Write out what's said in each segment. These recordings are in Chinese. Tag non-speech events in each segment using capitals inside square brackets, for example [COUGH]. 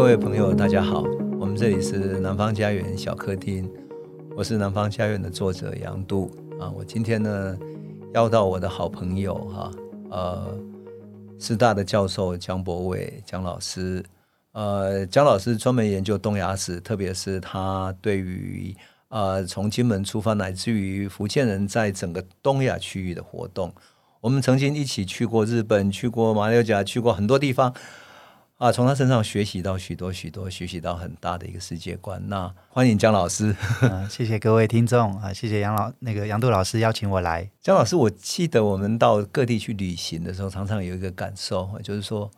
各位朋友，大家好，我们这里是南方家园小客厅，我是南方家园的作者杨渡啊。我今天呢邀到我的好朋友哈，呃，师大的教授江博伟江老师，呃，江老师专门研究东亚史，特别是他对于呃从金门出发，乃至于福建人在整个东亚区域的活动。我们曾经一起去过日本，去过马六甲，去过很多地方啊，从他身上学习到许多许多，学习到很大的一个世界观。那欢迎江老师，[LAUGHS] 啊、谢谢各位听众啊，谢谢杨老那个杨度老师邀请我来。江老师，我记得我们到各地去旅行的时候，常常有一个感受，就是说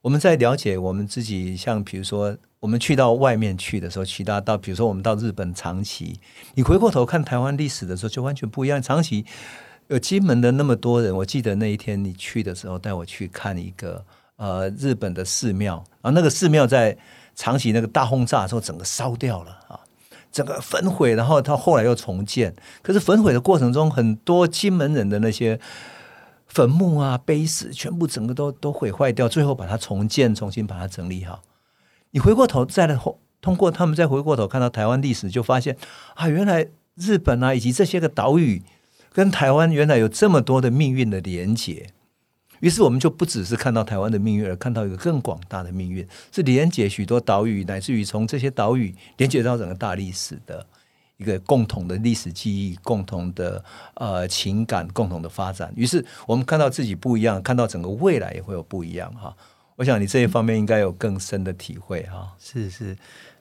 我们在了解我们自己，像比如说我们去到外面去的时候，其他到比如说我们到日本长崎，你回过头看台湾历史的时候，就完全不一样。长崎。有金门的那么多人，我记得那一天你去的时候，带我去看一个呃日本的寺庙，啊那个寺庙在长崎那个大轰炸的时候，整个烧掉了啊，整个焚毁，然后他后来又重建。可是焚毁的过程中，很多金门人的那些坟墓啊、碑石，全部整个都都毁坏掉，最后把它重建，重新把它整理好。你回过头再来后，通过他们再回过头看到台湾历史，就发现啊，原来日本啊以及这些个岛屿。跟台湾原来有这么多的命运的连结，于是我们就不只是看到台湾的命运，而看到一个更广大的命运，是连接许多岛屿，乃至于从这些岛屿连接到整个大历史的一个共同的历史记忆、共同的呃情感、共同的发展。于是我们看到自己不一样，看到整个未来也会有不一样哈。我想你这一方面应该有更深的体会哈。是是，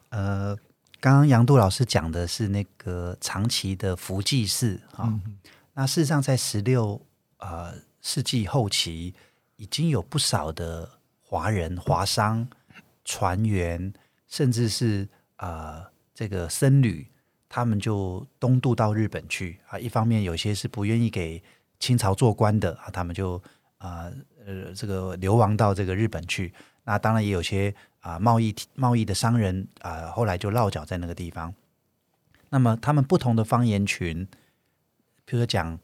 呃，刚刚杨度老师讲的是那个长期的福济寺哈。嗯那事实上，在十六呃世纪后期，已经有不少的华人、华商、船员，甚至是啊、这个僧侣，他们就东渡到日本去啊。一方面，有些是不愿意给清朝做官的啊，他们就啊呃这个流亡到这个日本去。那当然也有些啊贸易贸易的商人啊，后来就落脚在那个地方。那么，他们不同的方言群。比如说讲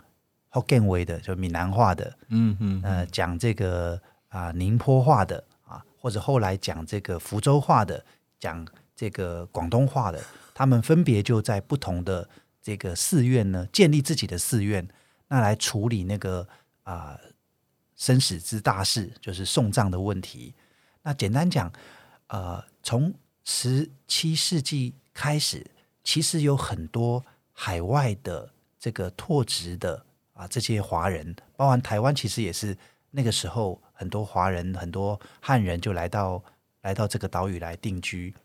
福建话的，就闽南话的，嗯嗯，呃，讲这个啊宁波话的啊，或者后来讲这个福州话的，讲这个广东话的，他们分别就在不同的这个寺院呢，建立自己的寺院，那来处理那个啊生死之大事，就是送葬的问题。那简单讲，呃，从十七世纪开始，其实有很多海外的。这个拓殖的啊，这些华人，包含台湾，其实也是那个时候很多华人、很多汉人就来到来到这个岛屿来定居。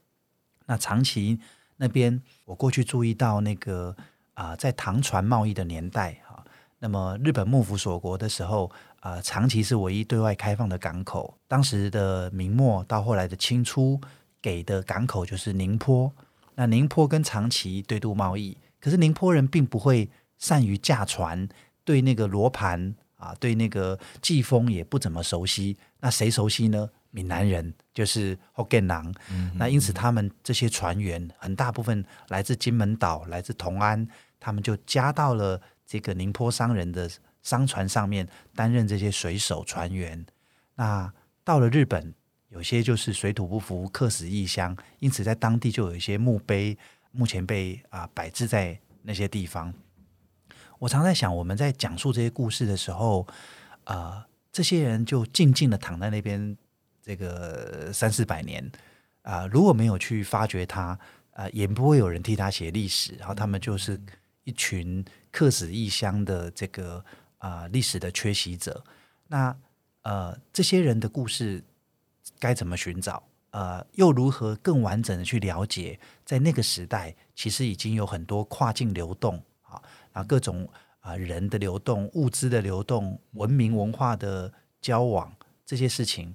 那长崎那边，我过去注意到那个啊，在唐船贸易的年代啊，那么日本幕府锁国的时候啊，长崎是唯一对外开放的港口。当时的明末到后来的清初给的港口就是宁波。那宁波跟长崎对渡贸易，可是宁波人并不会。善于驾船，对那个罗盘啊，对那个季风也不怎么熟悉。那谁熟悉呢？闽南人就是福建人。那因此，他们这些船员很大部分来自金门岛，来自同安，他们就加到了这个宁波商人的商船上面，担任这些水手船员。那到了日本，有些就是水土不服，客死异乡，因此在当地就有一些墓碑，目前被啊摆置在那些地方。我常在想，我们在讲述这些故事的时候，啊、呃，这些人就静静的躺在那边，这个三四百年，啊、呃，如果没有去发掘他，啊、呃，也不会有人替他写历史，然后他们就是一群客死异乡的这个啊、呃、历史的缺席者。那呃，这些人的故事该怎么寻找？呃，又如何更完整的去了解，在那个时代，其实已经有很多跨境流动。啊，各种啊人的流动、物资的流动、文明文化的交往这些事情，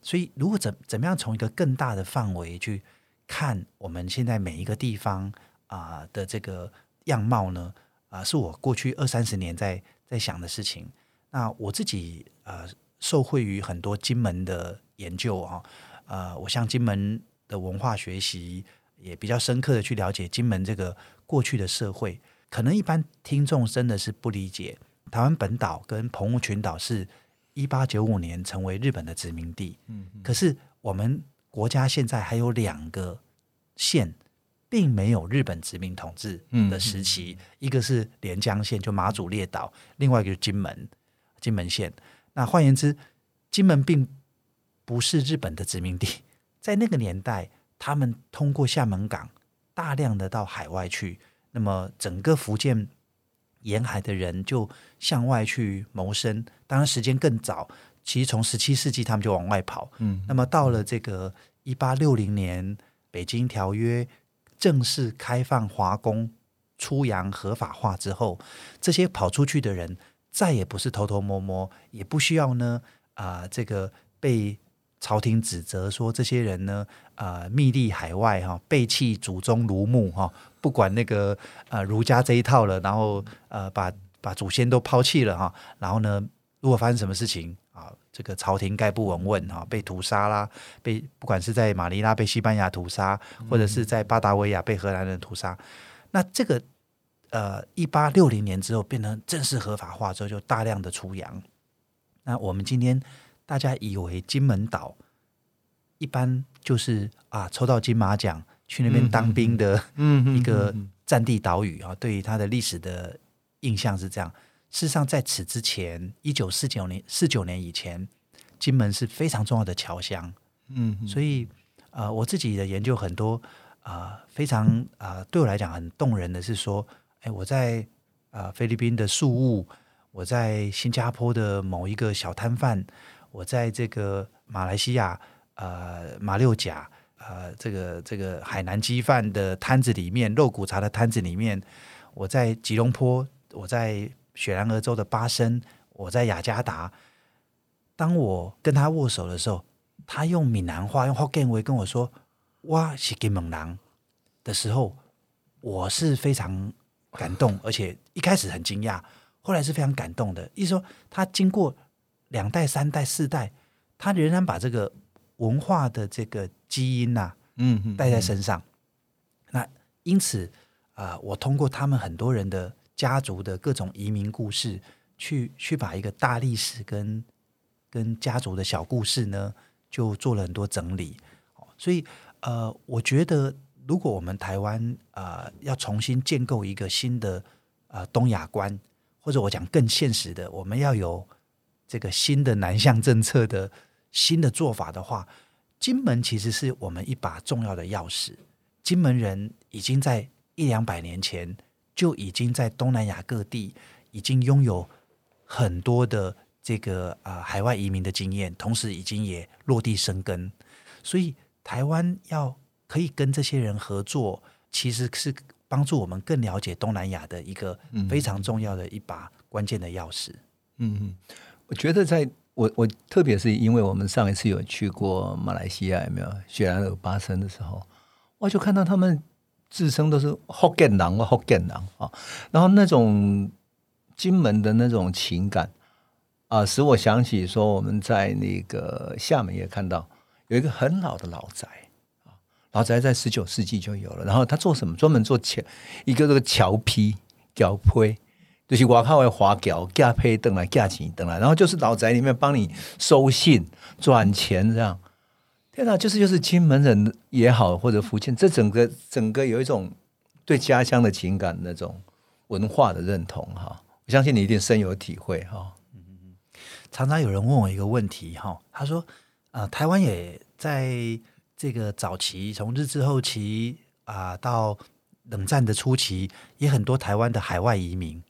所以如果怎怎么样从一个更大的范围去看我们现在每一个地方啊的这个样貌呢？啊，是我过去二三十年在在想的事情。那我自己啊，受惠于很多金门的研究啊，呃，我向金门的文化学习，也比较深刻的去了解金门这个过去的社会。可能一般听众真的是不理解，台湾本岛跟澎湖群岛是一八九五年成为日本的殖民地。嗯，可是我们国家现在还有两个县并没有日本殖民统治的时期，嗯、一个是连江县，就马祖列岛；另外一个是金门，金门县。那换言之，金门并不是日本的殖民地，在那个年代，他们通过厦门港大量的到海外去，那么整个福建沿海的人就向外去谋生。当然，时间更早。其实从十七世纪他们就往外跑，嗯，那么到了这个一八六零年，北京条约正式开放华工出洋合法化之后，这些跑出去的人再也不是偷偷摸摸，也不需要呢啊、呃，这个被朝廷指责说这些人呢啊、呃，密利海外哈、哦，背弃祖宗庐墓哈、哦，不管那个呃儒家这一套了，然后呃把把祖先都抛弃了哈、哦，然后呢，如果发生什么事情啊。这个朝廷概不闻问哈，被屠杀啦，被不管是在马尼拉被西班牙屠杀，或者是在巴达维亚被荷兰人屠杀。嗯、那这个呃，一八六零年之后变成正式合法化之后，就大量的出洋。那我们今天大家以为金门岛一般就是啊，抽到金马奖去那边当兵的一个战地岛屿啊，对于它的历史的印象是这样。事实上，在此之前，一九四九年四九年以前，金门是非常重要的侨乡。嗯，所以呃，我自己的研究很多啊、呃，非常啊、呃，对我来讲很动人的是说，哎，我在啊、呃、菲律宾的宿务，我在新加坡的某一个小摊贩，我在这个马来西亚呃马六甲呃这个这个海南鸡饭的摊子里面，肉骨茶的摊子里面，我在吉隆坡，我在。雪兰莪州的巴生，我在雅加达。当我跟他握手的时候，他用闽南话用福建话跟我说“哇是金门人”的时候，我是非常感动，而且一开始很惊讶，后来是非常感动的。意思说，他经过两代、三代、四代，他仍然把这个文化的这个基因呐、啊，嗯，带在身上。那因此啊、呃，我通过他们很多人的。家族的各种移民故事，去去把一个大历史跟跟家族的小故事呢，就做了很多整理。所以呃，我觉得如果我们台湾啊、呃、要重新建构一个新的呃东亚观，或者我讲更现实的，我们要有这个新的南向政策的新的做法的话，金门其实是我们一把重要的钥匙。金门人已经在一两百年前。就已经在东南亚各地已经拥有很多的这个啊、呃、海外移民的经验，同时已经也落地生根，所以台湾要可以跟这些人合作，其实是帮助我们更了解东南亚的一个非常重要的一把关键的钥匙。嗯嗯，我觉得在我我特别是因为我们上一次有去过马来西亚，有没有雪兰莪巴生的时候，我就看到他们。自称都是福建人或福建人啊，然后那种金门的那种情感啊，使我想起说我们在那个厦门也看到有一个很老的老宅啊，老宅在十九世纪就有了。然后他做什么？专门做桥，一个这个桥坯、桥坯，就是外靠的华侨架配等来架起等来，然后就是老宅里面帮你收信、转钱这样。天哪，就是就是金门人也好，或者福建，这整个整个有一种对家乡的情感，那种文化的认同哈。我相信你一定深有体会哈。常常有人问我一个问题哈，他说啊、台湾也在这个早期，从日治后期啊、到冷战的初期，也很多台湾的海外移民，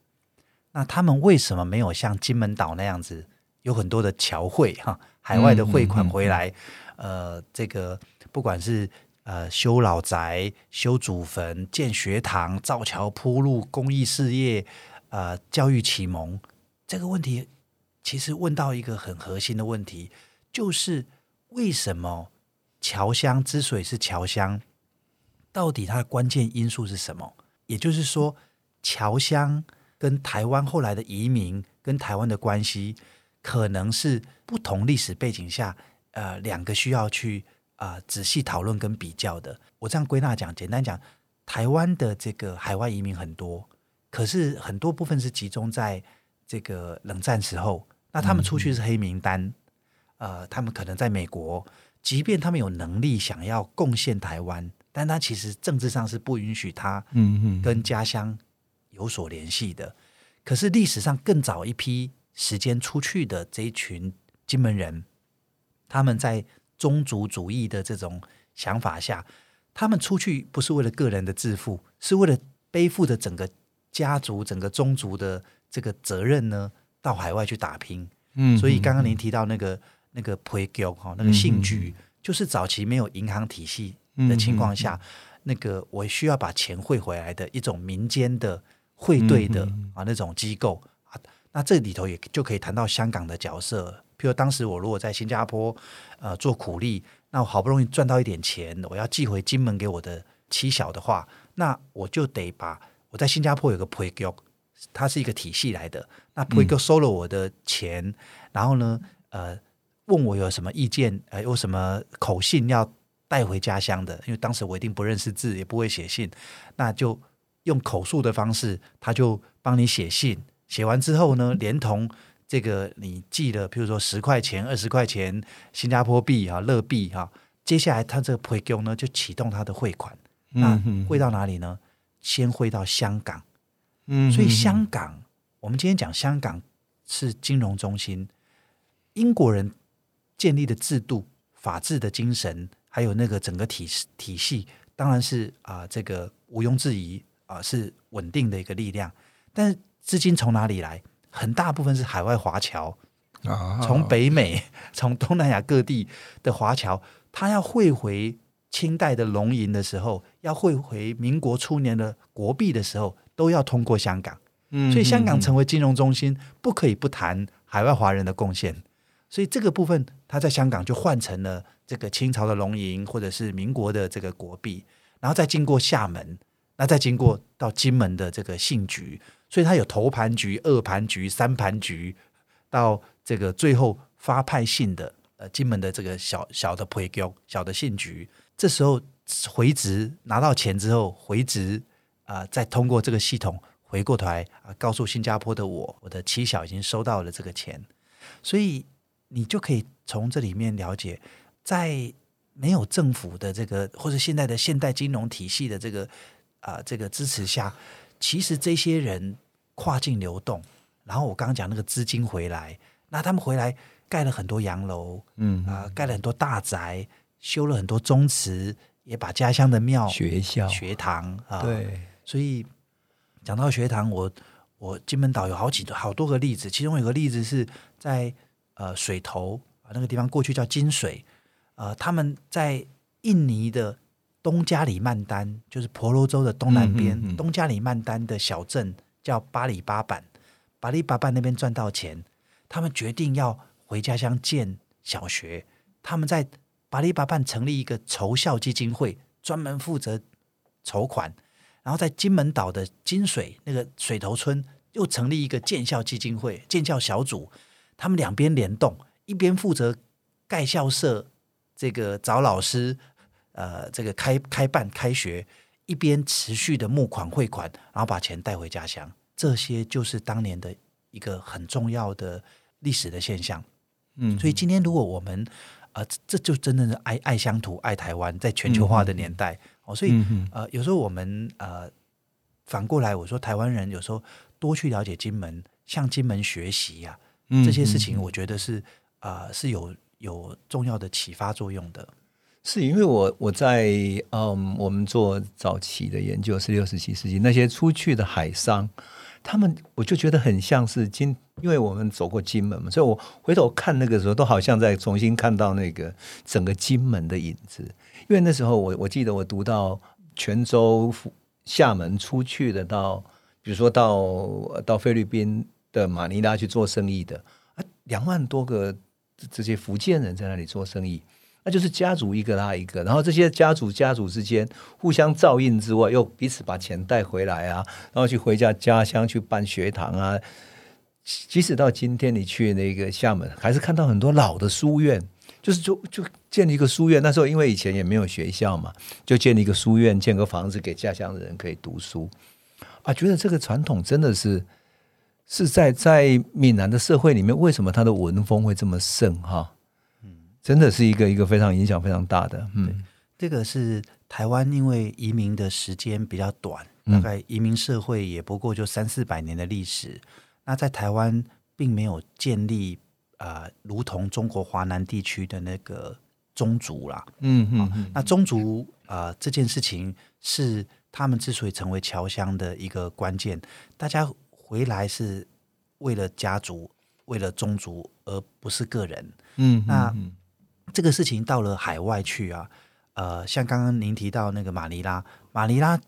那他们为什么没有像金门岛那样子有很多的侨汇哈，海外的汇款回来？嗯嗯嗯呃，这个不管是呃修老宅、修祖坟、建学堂、造桥铺路、公益事业、呃教育启蒙，这个问题其实问到一个很核心的问题，就是为什么侨乡之所以是侨乡，到底它的关键因素是什么？也就是说，侨乡跟台湾后来的移民跟台湾的关系，可能是不同历史背景下。呃，两个需要去啊、呃、仔细讨论跟比较的。我这样归纳讲，简单讲，台湾的这个海外移民很多，可是很多部分是集中在这个冷战时候，那他们出去是黑名单，嗯、呃，他们可能在美国即便他们有能力想要贡献台湾，但他其实政治上是不允许他嗯跟家乡有所联系的。可是历史上更早一批时间出去的这一群金门人，他们在宗族主义的这种想法下，他们出去不是为了个人的致富，是为了背负着整个家族、整个宗族的这个责任呢，到海外去打拼。嗯，所以刚刚您提到那个那个配局哈，那个信局，就是早期没有银行体系的情况下，那个我需要把钱汇回来的一种民间的。汇兑的啊那种机构啊，那这里头也就可以谈到香港的角色。譬如当时我如果在新加坡呃做苦力，那我好不容易赚到一点钱，我要寄回金门给我的妻小的话，那我就得把我在新加坡有个配局，它是一个体系来的。那配局收了我的钱，嗯、然后呢呃问我有什么意见，呃有什么口信要带回家乡的，因为当时我一定不认识字，也不会写信，那就。用口述的方式，他就帮你写信。写完之后呢，连同这个你寄的，譬如说十块钱、二十块钱新加坡币啊、乐币哈，接下来他这个配给呢就启动他的汇款。那汇到哪里呢？先汇到香港。嗯，所以香港，我们今天讲香港是金融中心。英国人建立的制度、法治的精神，还有那个整个体体系，当然是啊、呃，这个毋庸置疑。啊，是稳定的一个力量，但是资金从哪里来？很大部分是海外华侨啊，从北美、从东南亚各地的华侨，他要汇回清代的龙银的时候，要汇回民国初年的国币的时候，都要通过香港。嗯，所以香港成为金融中心，不可以不谈海外华人的贡献。所以这个部分，他在香港就换成了这个清朝的龙银，或者是民国的这个国币，然后再经过厦门。那再经过到金门的这个信局，所以它有头盘局、二盘局、三盘局，到这个最后发派信的呃金门的这个小小的配局、小的信局，这时候回执拿到钱之后回执啊、再通过这个系统回过头来啊、告诉新加坡的我，我的妻小已经收到了这个钱，所以你就可以从这里面了解，在没有政府的这个或者现在的现代金融体系的这个。啊、呃，这个支持下，其实这些人跨境流动，然后我刚刚讲那个资金回来，那他们回来盖了很多洋楼，嗯啊、呃，盖了很多大宅，修了很多宗祠，也把家乡的庙、学校、学堂啊，对，所以讲到学堂，我我金门岛有好几好多个例子，其中有个例子是在呃水头啊那个地方，过去叫金水，呃，他们在印尼的。东加里曼丹就是婆罗洲的东南边，嗯嗯嗯、东加里曼丹的小镇叫巴里巴板，巴里巴板那边赚到钱，他们决定要回家乡建小学。他们在巴里巴板成立一个筹校基金会，专门负责筹款。然后在金门岛的金水那个水头村又成立一个建校基金会、建校小组。他们两边联动，一边负责盖校舍，这个找老师。呃，这个开开办开学，一边持续的募款汇款，然后把钱带回家乡，这些就是当年的一个很重要的历史的现象。嗯，所以今天如果我们呃，这就真的是爱爱乡土、爱台湾，在全球化的年代、嗯、哦，所以、嗯、呃，有时候我们呃反过来，我说台湾人有时候多去了解金门，向金门学习呀、这些事情我觉得是啊、呃、是有有重要的启发作用的。是因为我我在嗯，我们做早期的研究，十六、十七世纪那些出去的海商，他们我就觉得很像是金，因为我们走过金门嘛，所以我回头看那个时候，都好像在重新看到那个整个金门的影子。因为那时候我我记得我读到泉州、厦门出去的到，比如说到到菲律宾的马尼拉去做生意的啊，两万多个这些福建人在那里做生意。那就是家族一个拉一个，然后这些家族家族之间互相照应之外，又彼此把钱带回来啊，然后去回家家乡去办学堂啊。即使到今天你去那个厦门，还是看到很多老的书院，就是就就建立一个书院。那时候因为以前也没有学校嘛，就建立一个书院，建个房子给家乡的人可以读书啊。觉得这个传统真的是是在在闽南的社会里面，为什么他的文风会这么盛哈？真的是一个一个非常影响非常大的。嗯，这个是台湾因为移民的时间比较短，大概移民社会也不过就三四百年的历史。那在台湾并没有建立啊、呃，如同中国华南地区的那个宗族啦。嗯嗯、哦，那宗族啊、呃、这件事情是他们之所以成为侨乡的一个关键。大家回来是为了家族，为了宗族，而不是个人。嗯，那。这个事情到了海外去啊，呃，像刚刚您提到那个马尼拉，马尼拉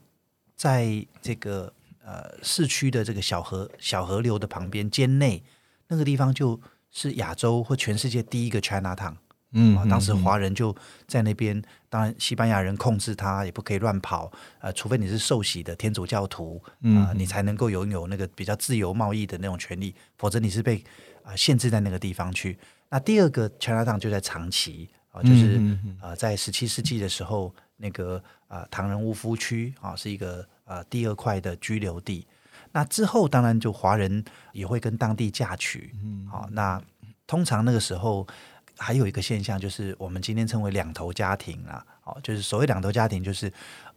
在这个呃市区的这个小河小河流的旁边，街内那个地方就是亚洲或全世界第一个 China Town。嗯，嗯，当时华人就在那边，当然西班牙人控制他，也不可以乱跑，呃，除非你是受洗的天主教徒啊，呃，你才能够拥有那个比较自由贸易的那种权利，否则你是被啊，呃，限制在那个地方去。那第二个 Chinatown 就在长崎啊，就是呃，在十七世纪的时候，那个啊唐人屋夫区啊是一个呃第二块的居留地。那之后当然就华人也会跟当地嫁娶，好，那通常那个时候还有一个现象，就是我们今天称为两头家庭啊，好，就是所谓两头家庭，就是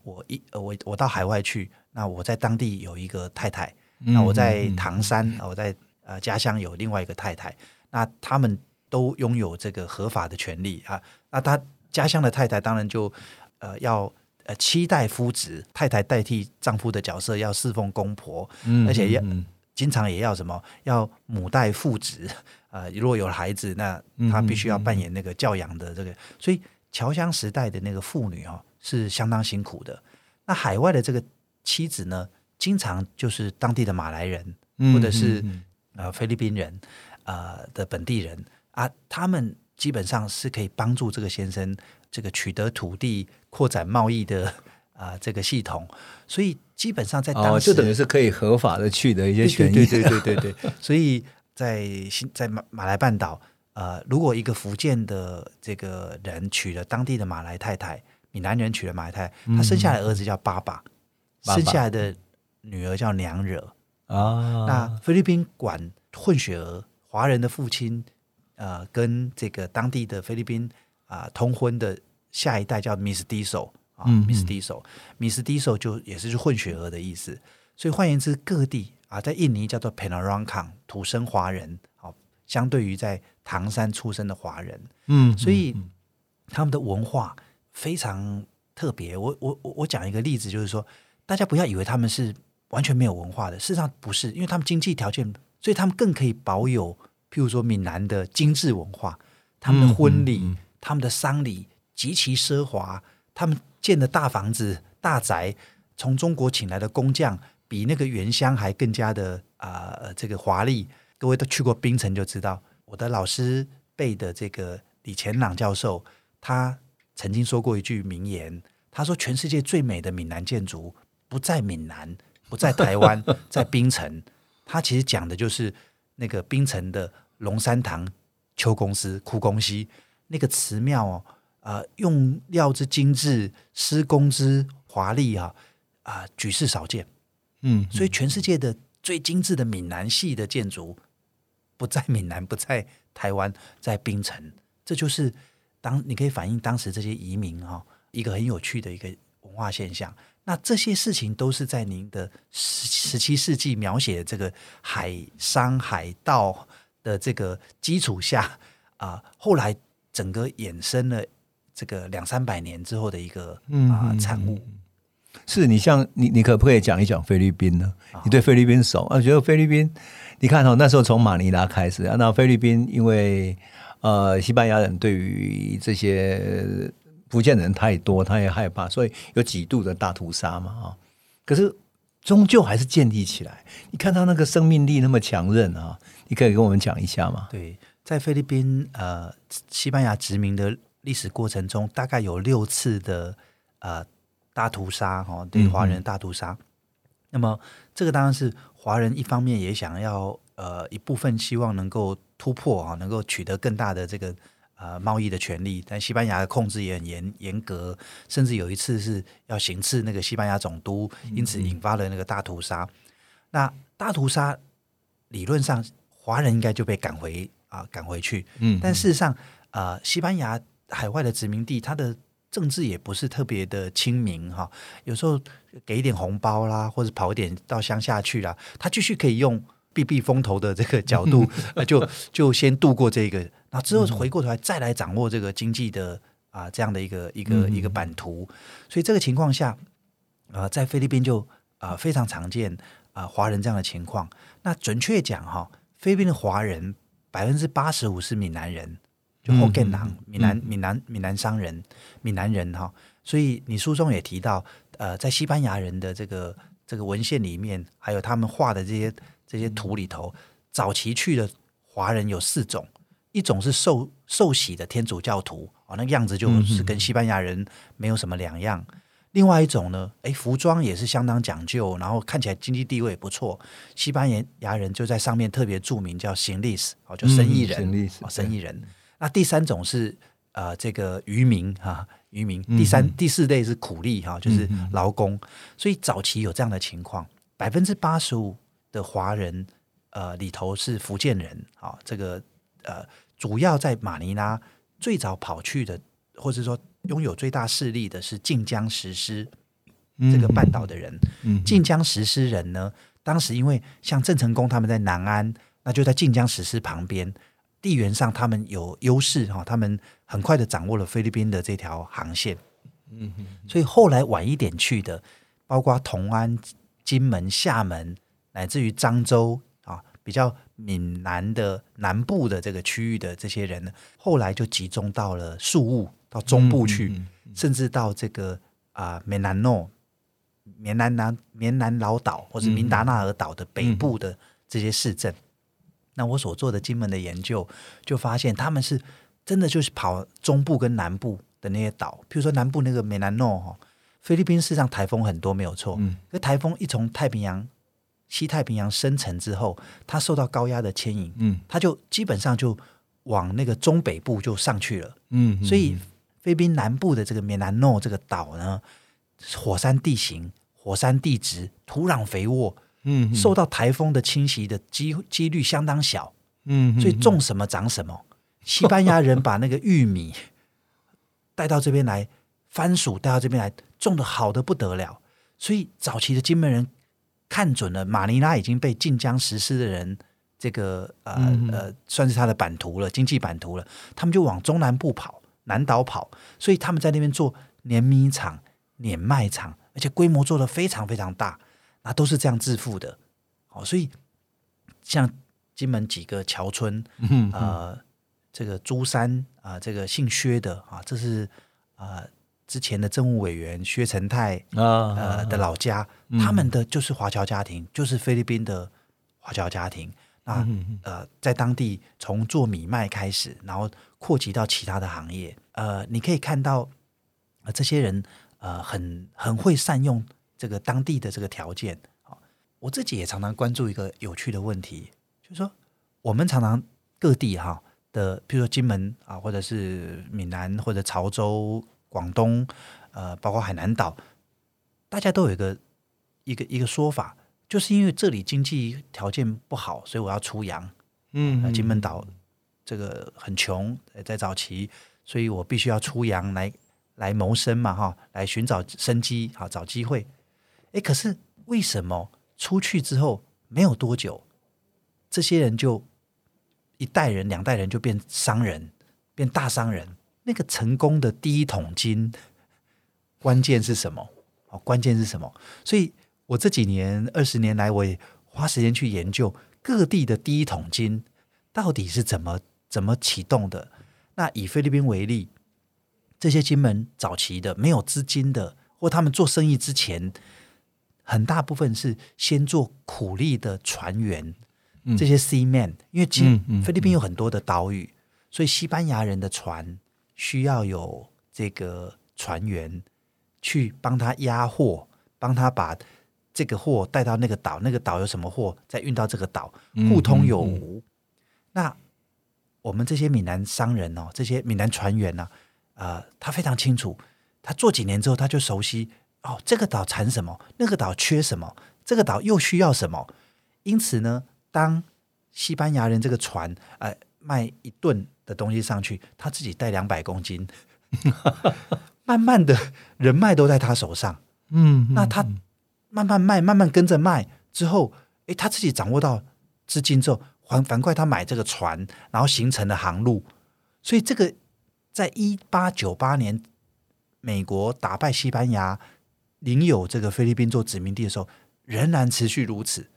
我一我我到海外去，那我在当地有一个太太，那我在唐山，我在呃家乡有另外一个太太，那他们。都拥有这个合法的权利啊，那他家乡的太太当然就呃要呃期待夫职，太太代替丈夫的角色要侍奉公婆，嗯、而且要经常也要什么要母代父职啊、呃，如果有了孩子，那他必须要扮演那个教养的这个，所以侨乡时代的那个妇女哦是相当辛苦的。那海外的这个妻子呢，经常就是当地的马来人或者是呃菲律宾人呃的本地人。啊，他们基本上是可以帮助这个先生这个取得土地、扩展贸易的啊、呃，这个系统。所以基本上在当时，哦、就等于是可以合法的取得一些权益。对对对对对对。所以在新在马马来半岛，呃，如果一个福建的这个人娶了当地的马来太太，闽南人娶了马来太太，他生下来的儿子叫爸爸，嗯、生下来的女儿叫娘惹啊。哦、那菲律宾管混血儿，华人的父亲。呃，跟这个当地的菲律宾啊、呃、通婚的下一代叫 Miss Diesel 啊，Miss Diesel，Miss Diesel 就也是混血儿的意思。所以换言之，各地啊，在印尼叫做 Penarangkang 土生华人，好、啊，相对于在唐山出生的华人，嗯，所以他们的文化非常特别。我我我讲一个例子，就是说，大家不要以为他们是完全没有文化的，事实上不是，因为他们经济条件，所以他们更可以保有。譬如说，闽南的精致文化，他们的婚礼、嗯嗯嗯、他们的丧礼极其奢华，他们建的大房子、大宅，从中国请来的工匠，比那个原乡还更加的啊、呃，这个华丽。各位都去过槟城就知道，我的老师辈的这个李乾朗教授，他曾经说过一句名言，他说：“全世界最美的闽南建筑不在闽南，不在台湾，[LAUGHS] 在槟城。”他其实讲的就是。那个槟城的龙山堂邱公司、库公西那个祠庙哦，啊、呃，用料之精致，施工之华丽啊，啊、呃，举世少见。嗯，所以全世界的最精致的闽南系的建筑不在闽南，不在台湾，在槟城。这就是当你可以反映当时这些移民哈、哦，一个很有趣的一个文化现象。那这些事情都是在您的十十七世纪描写的这个海商海盗的这个基础下啊、呃，后来整个衍生了这个两三百年之后的一个啊、呃、产物。是你像你，你可不可以讲一讲菲律宾呢？你对菲律宾熟？啊觉得菲律宾，你看哦，那时候从马尼拉开始，那菲律宾因为呃，西班牙人对于这些。福建人太多，他也害怕，所以有几度的大屠杀嘛啊！可是终究还是建立起来。你看他那个生命力那么强韧啊！你可以跟我们讲一下吗？对，在菲律宾呃，西班牙殖民的历史过程中，大概有六次的呃大屠杀哈，对华人大屠杀。嗯、那么这个当然是华人一方面也想要呃一部分希望能够突破啊，能够取得更大的这个。呃，贸易的权利，但西班牙的控制也很严严格，甚至有一次是要行刺那个西班牙总督，因此引发了那个大屠杀。那大屠杀理论上，华人应该就被赶回啊赶回去。嗯，但事实上，呃，西班牙海外的殖民地，它的政治也不是特别的亲民哈。有时候给一点红包啦，或者跑一点到乡下去啦，他继续可以用避避风头的这个角度，[LAUGHS] 呃、就就先度过这个，然后之后回过头来再来掌握这个经济的啊、呃、这样的一个一个、嗯、一个版图。所以这个情况下，啊、呃，在菲律宾就啊、呃、非常常见啊、呃、华人这样的情况。那准确讲哈，菲律宾的华人百分之八十五是闽南人。就后更南，闽南闽南闽南商人，闽南人哈，所以你书中也提到，呃，在西班牙人的这个这个文献里面，还有他们画的这些这些图里头，早期去的华人有四种，一种是受受洗的天主教徒哦，那个样子就是跟西班牙人没有什么两样。另外一种呢，诶，服装也是相当讲究，然后看起来经济地位也不错。西班牙人就在上面特别著名叫行利斯哦，就生意人哦，生意人。那第三种是呃，这个渔民哈，渔民。第三、嗯、第四类是苦力哈，就是劳工。嗯、所以早期有这样的情况，百分之八十五的华人呃里头是福建人啊。这个呃，主要在马尼拉最早跑去的，或者说拥有最大势力的是晋江石狮这个半岛的人。嗯，晋江石狮人呢，当时因为像郑成功他们在南安，那就在晋江石狮旁边。地缘上，他们有优势哈，他们很快的掌握了菲律宾的这条航线，嗯哼，所以后来晚一点去的，包括同安、金门、厦门，乃至于漳州啊，比较闽南的南部的这个区域的这些人呢，后来就集中到了宿务，到中部去，嗯、甚至到这个啊，美南诺、棉南南、棉南老岛或者明达纳尔岛的北部的这些市镇。那我所做的金门的研究，就发现他们是真的就是跑中部跟南部的那些岛，譬如说南部那个美南诺哈，菲律宾事实上台风很多没有错，嗯，那台风一从太平洋西太平洋生成之后，它受到高压的牵引，嗯，它就基本上就往那个中北部就上去了，嗯，所以菲律宾南部的这个缅南诺这个岛呢，火山地形、火山地质、土壤肥沃。嗯，受到台风的侵袭的机几率相当小，嗯，所以种什么长什么。西班牙人把那个玉米 [LAUGHS] 带到这边来，番薯带到这边来，种的好的不得了。所以早期的金门人看准了马尼拉已经被晋江实施的人，这个呃、嗯、呃，算是他的版图了，经济版图了。他们就往中南部跑，南岛跑，所以他们在那边做碾米厂、碾麦厂，而且规模做得非常非常大。那，都是这样致富的，哦，所以像金门几个桥村，嗯，呃，这个朱山啊，呃，这个姓薛的啊，这是啊，呃，之前的政务委员薛成泰啊，呃的老家，嗯，他们的就是华侨家庭，就是菲律宾的华侨家庭。那呃，在当地从做米麦开始，然后扩及到其他的行业。呃，你可以看到，呃，这些人呃，很很会善用。这个当地的这个条件，我自己也常常关注一个有趣的问题，就是说，我们常常各地哈的，比如说金门啊，或者是闽南或者潮州、广东，呃，包括海南岛，大家都有一个一个一个说法，就是因为这里经济条件不好，所以我要出洋。嗯，金门岛这个很穷，在早期，所以我必须要出洋来来谋生嘛，哈，来寻找生机，好找机会。哎，可是为什么出去之后没有多久，这些人就一代人、两代人就变商人，变大商人？那个成功的第一桶金，关键是什么？哦，关键是什么？所以我这几年、二十年来，我也花时间去研究各地的第一桶金到底是怎么怎么启动的。那以菲律宾为例，这些金门早期的没有资金的，或他们做生意之前。很大部分是先做苦力的船员，嗯、这些 seaman，因为其实菲律宾有很多的岛屿，嗯嗯嗯、所以西班牙人的船需要有这个船员去帮他押货，帮他把这个货带到那个岛，那个岛有什么货再运到这个岛，互通有无。嗯嗯嗯、那我们这些闽南商人哦，这些闽南船员呢、啊，呃，他非常清楚，他做几年之后他就熟悉。哦，这个岛产什么？那个岛缺什么？这个岛又需要什么？因此呢，当西班牙人这个船，呃，卖一吨的东西上去，他自己带两百公斤，[LAUGHS] 慢慢的人脉都在他手上。嗯，那他慢慢卖，慢慢跟着卖之后，诶，他自己掌握到资金之后，还反怪他买这个船，然后形成了航路。所以这个在一八九八年，美国打败西班牙，领有这个菲律宾做殖民地的时候，仍然持续如此。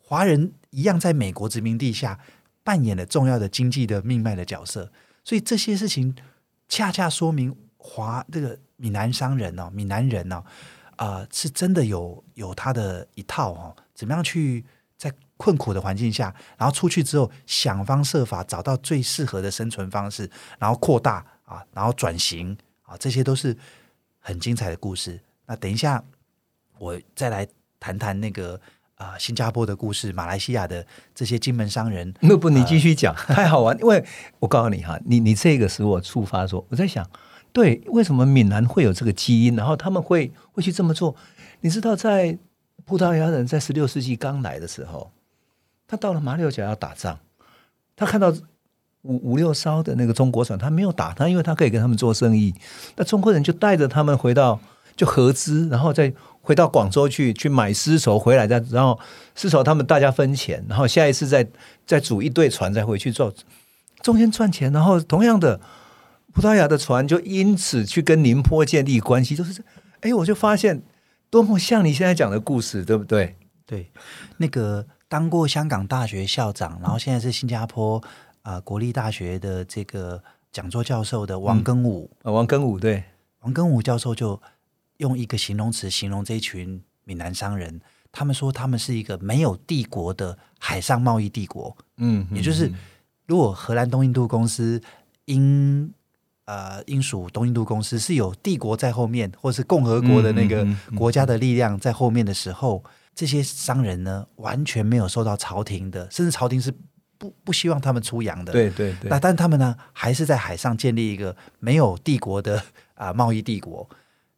华人一样在美国殖民地下扮演了重要的经济的命脉的角色。所以这些事情恰恰说明华这个闽南商人哦，闽南人哦，啊、是真的有有他的一套哦，怎么样去在困苦的环境下，然后出去之后想方设法找到最适合的生存方式，然后扩大啊，然后转型啊，这些都是很精彩的故事。那等一下，我再来谈谈那个啊、呃，新加坡的故事，马来西亚的这些金门商人。[LAUGHS] 那不，你继续讲，呃、太好玩。因为我告诉你哈，你你这个使我触发说，我在想，对，为什么闽南会有这个基因，然后他们会会去这么做？你知道，在葡萄牙人在十六世纪刚来的时候，他到了马六甲要打仗，他看到五五六艘的那个中国船，他没有打他，因为他可以跟他们做生意。那中国人就带着他们回到。就合资，然后再回到广州去去买丝绸回来，再然后丝绸他们大家分钱，然后下一次再再组一队船再回去做，中间赚钱，然后同样的葡萄牙的船就因此去跟宁波建立关系，就是哎，我就发现多么像你现在讲的故事，对不对？对，那个当过香港大学校长，然后现在是新加坡啊、呃、国立大学的这个讲座教授的王庚武，嗯、王庚武对，王庚武教授就。用一个形容词形容这一群闽南商人，他们说他们是一个没有帝国的海上贸易帝国。嗯，也就是如果荷兰东印度公司、英呃英属东印度公司是有帝国在后面，或是共和国的那个国家的力量在后面的时候，这些商人呢完全没有受到朝廷的，甚至朝廷是不不希望他们出洋的。对对对。那但他们呢，还是在海上建立一个没有帝国的啊、呃、贸易帝国。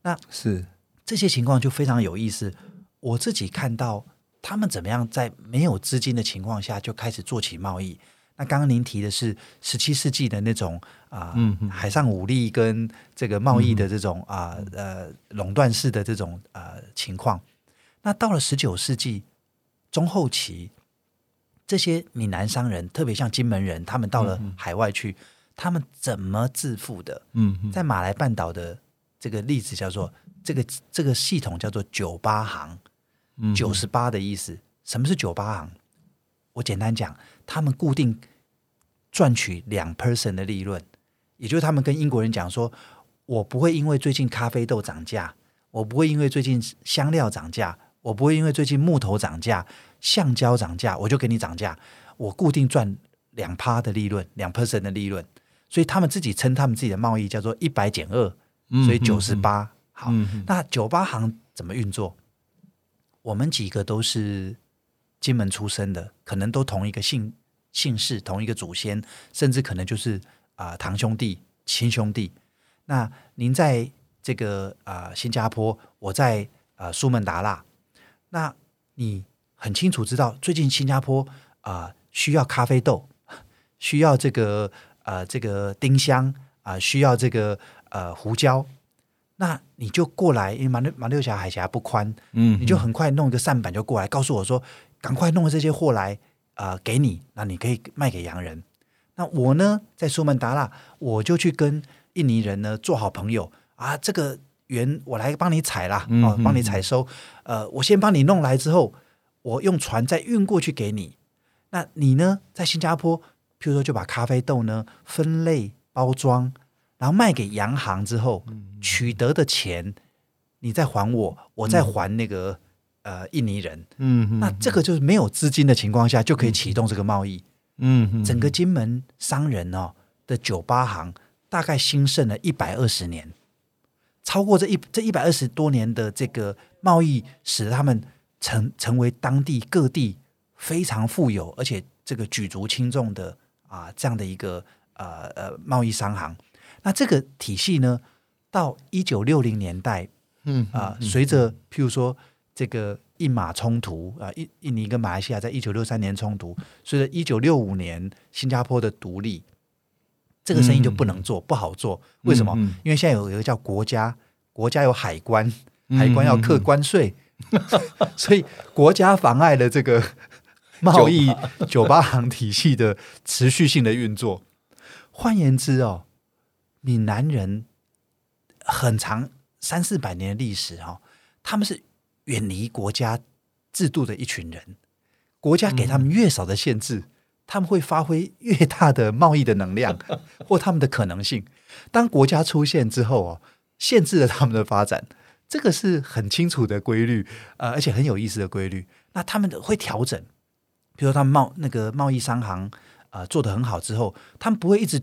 那是这些情况就非常有意思。我自己看到他们怎么样在没有资金的情况下就开始做起贸易。那刚刚您提的是十七世纪的那种啊，呃嗯、海上武力跟这个贸易的这种啊呃，呃垄断式的这种呃情况。那到了十九世纪中后期，这些闽南商人，特别像金门人，他们到了海外去，嗯、他们怎么致富的？嗯，在马来半岛的。这个例子叫做这个这个系统叫做九八行，九十八的意思。什么是九八行？我简单讲，他们固定赚取两 percent 的利润，也就是他们跟英国人讲说，我不会因为最近咖啡豆涨价，我不会因为最近香料涨价，我不会因为最近木头涨价、橡胶涨价，我就给你涨价。我固定赚两趴的利润，两 percent 的利润。所以他们自己称他们自己的贸易叫做一百减二。所以九十八好，嗯、那九八行怎么运作？我们几个都是金门出生的，可能都同一个姓姓氏，同一个祖先，甚至可能就是啊、呃、堂兄弟、亲兄弟。那您在这个啊、呃、新加坡，我在啊、呃、苏门答腊，那你很清楚知道，最近新加坡啊、呃、需要咖啡豆，需要这个啊、呃、这个丁香啊、呃，需要这个。呃，胡椒，那你就过来，因为马六马六甲海峡不宽，嗯，你就很快弄一个扇板就过来，告诉我说，赶快弄这些货来，啊、呃，给你，那你可以卖给洋人。那我呢，在苏门答腊，我就去跟印尼人呢做好朋友啊，这个园我来帮你采啦，哦、啊，帮你采收，呃，我先帮你弄来之后，我用船再运过去给你。那你呢，在新加坡，譬如说就把咖啡豆呢分类包装。然后卖给洋行之后，取得的钱，你再还我，我再还那个呃印尼人。嗯，那这个就是没有资金的情况下就可以启动这个贸易。嗯，整个金门商人哦的酒吧行大概兴盛了一百二十年，超过这一这一百二十多年的这个贸易，使得他们成成为当地各地非常富有而且这个举足轻重的啊这样的一个呃呃贸易商行。那这个体系呢，到一九六零年代，嗯啊，随着譬如说这个印马冲突啊，印印尼跟马来西亚在一九六三年冲突，随着一九六五年新加坡的独立，这个生意就不能做，嗯、不好做。为什么？因为现在有一个叫国家，国家有海关，海关要课关税，[LAUGHS] 所以国家妨碍了这个 [LAUGHS] 贸易酒吧行体系的持续性的运作。换言之哦，闽南人很长三四百年的历史、哦，他们是远离国家制度的一群人，国家给他们越少的限制，他们会发挥越大的贸易的能量 [LAUGHS] 或他们的可能性。当国家出现之后哦，限制了他们的发展，这个是很清楚的规律，呃，而且很有意思的规律。那他们会调整，比如说他们贸那个贸易商行。啊、做得很好之后，他们不会一直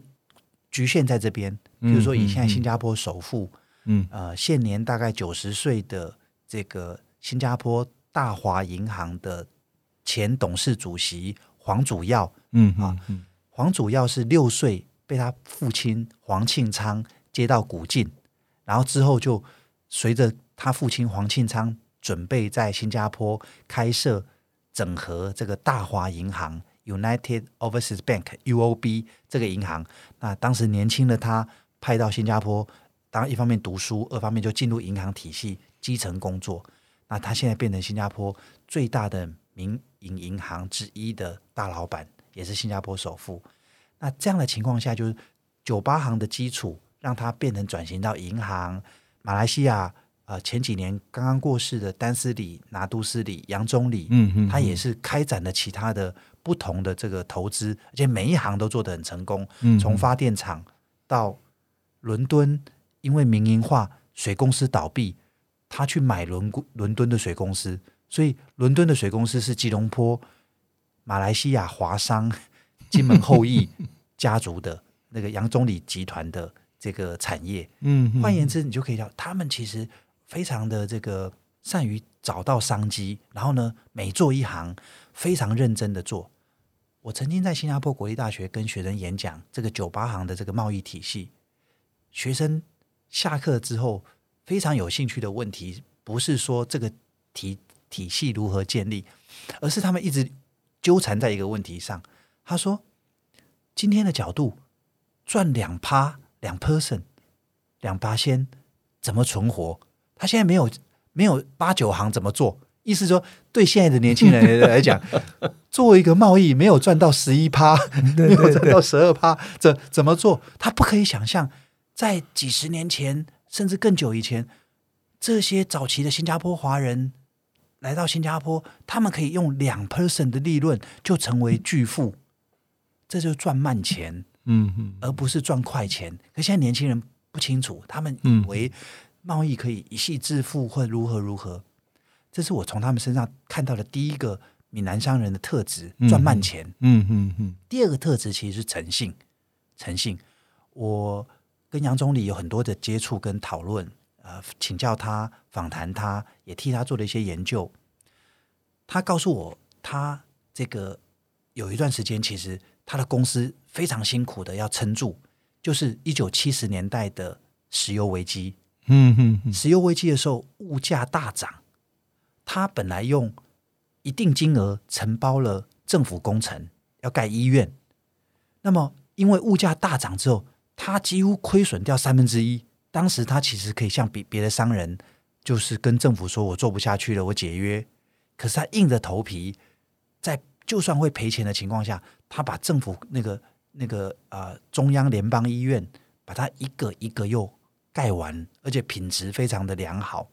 局限在这边。比如说，以现在新加坡首富，嗯，呃，现年大概九十岁的这个新加坡大华银行的前董事主席黄祖耀，嗯啊，黄祖耀是六岁被他父亲黄庆昌接到古晋，然后之后就随着他父亲黄庆昌准备在新加坡开设整合这个大华银行。United Overseas Bank（UOB） 这个银行，那当时年轻的他派到新加坡，当一方面读书，二方面就进入银行体系基层工作。那他现在变成新加坡最大的民营银行之一的大老板，也是新加坡首富。那这样的情况下，就是酒吧行的基础让他变成转型到银行。马来西亚呃前几年刚刚过世的丹斯里拿督斯里杨宗理，嗯嗯，他也是开展了其他的。不同的这个投资，而且每一行都做得很成功。嗯，从发电厂到伦敦，因为民营化，水公司倒闭，他去买伦伦敦的水公司，所以伦敦的水公司是吉隆坡马来西亚华商金门后裔 [LAUGHS] 家族的那个杨宗理集团的这个产业。嗯，换言之，你就可以讲，他们其实非常的这个善于找到商机，然后呢，每做一行非常认真的做。我曾经在新加坡国立大学跟学生演讲这个九八行的这个贸易体系，学生下课之后非常有兴趣的问题，不是说这个体体系如何建立，而是他们一直纠缠在一个问题上。他说：“今天的角度赚两趴两 person 两八仙怎么存活？他现在没有没有八九行怎么做？”意思说，对现在的年轻人来讲，[LAUGHS] 做一个贸易没有赚到十一趴，[LAUGHS] 没有赚到十二趴，怎怎么做？他不可以想象，在几十年前，甚至更久以前，这些早期的新加坡华人来到新加坡，他们可以用两 percent 的利润就成为巨富，这就赚慢钱，嗯嗯，而不是赚快钱。可现在年轻人不清楚，他们以为贸易可以一夕致富或如何如何。这是我从他们身上看到的第一个闽南商人的特质：赚慢钱。嗯嗯嗯。第二个特质其实是诚信，诚信。我跟杨总理有很多的接触跟讨论，呃，请教他，访谈他，也替他做了一些研究。他告诉我，他这个有一段时间，其实他的公司非常辛苦的要撑住，就是一九七十年代的石油危机。嗯嗯。石油危机的时候，物价大涨。他本来用一定金额承包了政府工程，要盖医院。那么，因为物价大涨之后，他几乎亏损掉三分之一。当时他其实可以向别别的商人，就是跟政府说：“我做不下去了，我解约。”可是他硬着头皮，在就算会赔钱的情况下，他把政府那个那个啊、呃、中央联邦医院，把它一个一个又盖完，而且品质非常的良好。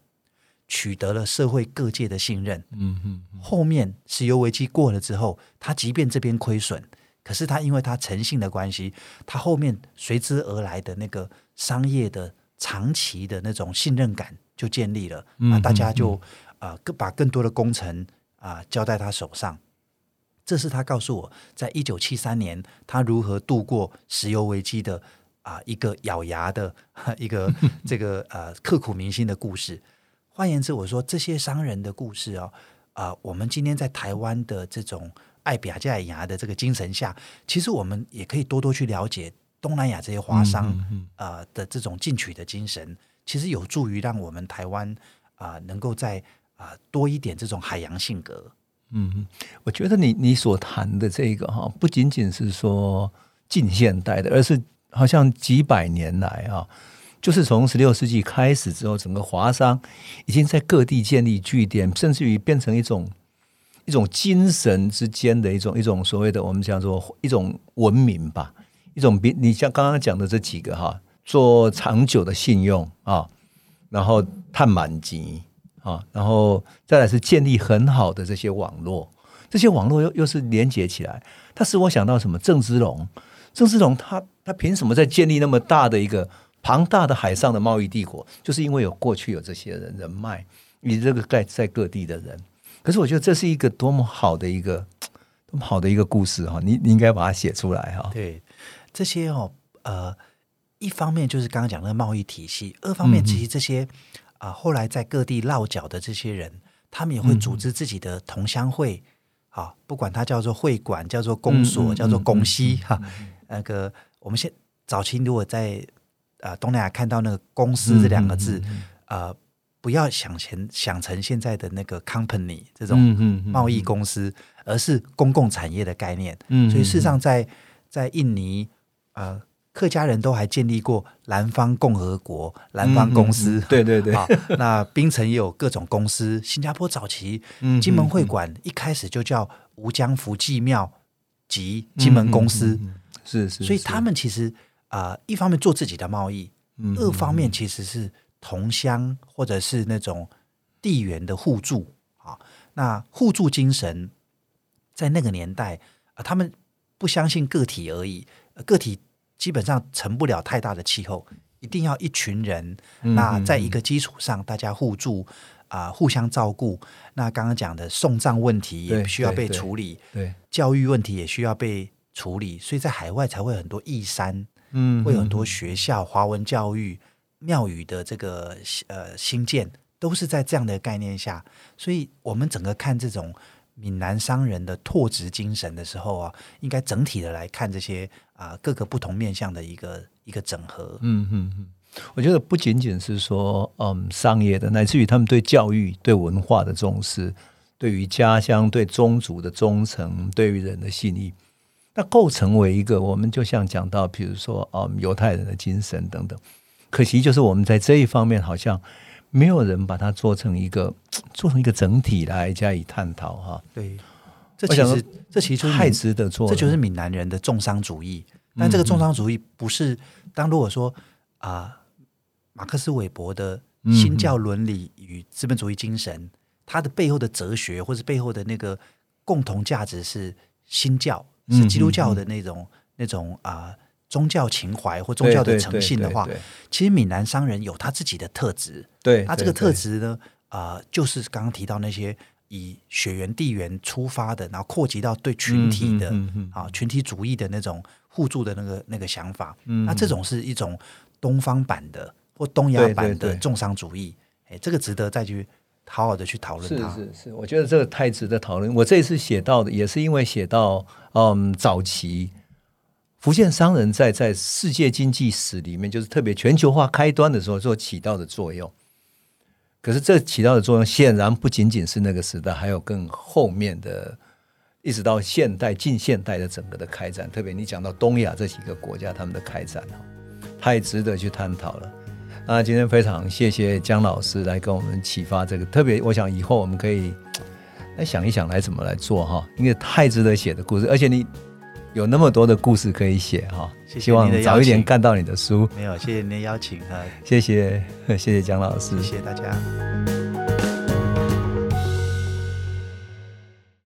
取得了社会各界的信任。嗯哼，后面石油危机过了之后，他即便这边亏损，可是他因为他诚信的关系，他后面随之而来的那个商业的长期的那种信任感就建立了。那大家就啊，更把更多的工程啊交在他手上。这是他告诉我，在一九七三年他如何度过石油危机的啊一个咬牙的 [LAUGHS] 一个这个呃刻骨铭心的故事。换言之，我说这些商人的故事哦，啊、呃，我们今天在台湾的这种爱比亚加牙的这个精神下，其实我们也可以多多去了解东南亚这些华商啊、嗯嗯呃、的这种进取的精神，其实有助于让我们台湾啊、呃、能够在啊、呃、多一点这种海洋性格。嗯，我觉得你你所谈的这个哈，不仅仅是说近现代的，而是好像几百年来啊，就是从十六世纪开始之后，整个华商已经在各地建立据点，甚至于变成一种一种精神之间的一种一种所谓的我们叫做一种文明吧，一种比你像刚刚讲的这几个哈，做长久的信用啊，然后探满级。啊，然后再来是建立很好的这些网络，这些网络又又是连接起来。它使我想到什么？郑芝龙，郑芝龙他他凭什么在建立那么大的一个庞大的海上的贸易帝国？就是因为有过去有这些人人脉，你这个在在各地的人。可是我觉得这是一个多么好的一个多么好的一个故事哈！你你应该把它写出来哈。对，这些哦，呃，一方面就是刚刚讲的贸易体系，二方面其实这些。嗯啊，后来在各地落脚的这些人，他们也会组织自己的同乡会，啊、嗯，不管它叫做会馆、叫做公所、嗯、叫做公西哈。那个我们现早期如果在啊东南亚看到那个公司这两个字，呃，不要想成想成现在的那个 company 这种贸易公司，嗯、而是公共产业的概念。嗯，所以事实上在在印尼啊。呃客家人都还建立过南方共和国、南方公司，嗯、对对对。那槟城也有各种公司。新加坡早期金门会馆一开始就叫吴江福济庙及金门公司，是是。所以他们其实啊、呃，一方面做自己的贸易，嗯、二方面其实是同乡或者是那种地缘的互助啊。那互助精神在那个年代啊、呃，他们不相信个体而已，个体。基本上成不了太大的气候，一定要一群人。嗯、那在一个基础上，大家互助啊、呃，互相照顾。那刚刚讲的送葬问题也需要被处理，对，教育问题也需要被处理。所以在海外才会很多义山，嗯，会有很多学校、华文教育、庙宇的这个呃新建，都是在这样的概念下。所以我们整个看这种闽南商人的拓殖精神的时候啊，应该整体的来看这些。啊，各个不同面向的一个一个整合。嗯嗯嗯，我觉得不仅仅是说，嗯，商业的，乃至于他们对教育、对文化的重视，对于家乡、对宗族的忠诚，对于人的信义，那构成为一个，我们就像讲到，比如说，嗯，犹太人的精神等等。可惜就是我们在这一方面，好像没有人把它做成一个，[TSK] 做成一个整体来加以探讨，哈。对。这其实，这其实太值得做，这就是闽南人的重商主义。但这个重商主义不是当如果说啊，马克思韦伯的新教伦理与资本主义精神，它的背后的哲学或者背后的那个共同价值是新教，是基督教的那种那种啊宗教情怀或宗教的诚信的话，其实闽南商人有他自己的特质。对，他这个特质呢，啊，就是刚刚提到那些。以血缘地缘出发的，然后扩及到对群体的、嗯嗯嗯、啊群体主义的那种互助的那个那个想法，嗯、那这种是一种东方版的或东亚版的重商主义，哎，这个值得再去好好的去讨论它。是是是，我觉得这个太值得讨论。我这一次写到的也是因为写到，嗯，早期福建商人在在世界经济史里面，就是特别全球化开端的时候所起到的作用。可是这起到的作用显然不仅仅是那个时代，还有更后面的，一直到现代、近现代的整个的开展。特别你讲到东亚这几个国家他们的开展，太值得去探讨了。那今天非常谢谢江老师来跟我们启发这个，特别我想以后我们可以来想一想来怎么来做哈，因为太值得写的故事，而且你。有那么多的故事可以写哈，谢谢希望早一点看到你的书。没有，谢谢您的邀请哈，谢谢谢谢江老师，谢谢大家。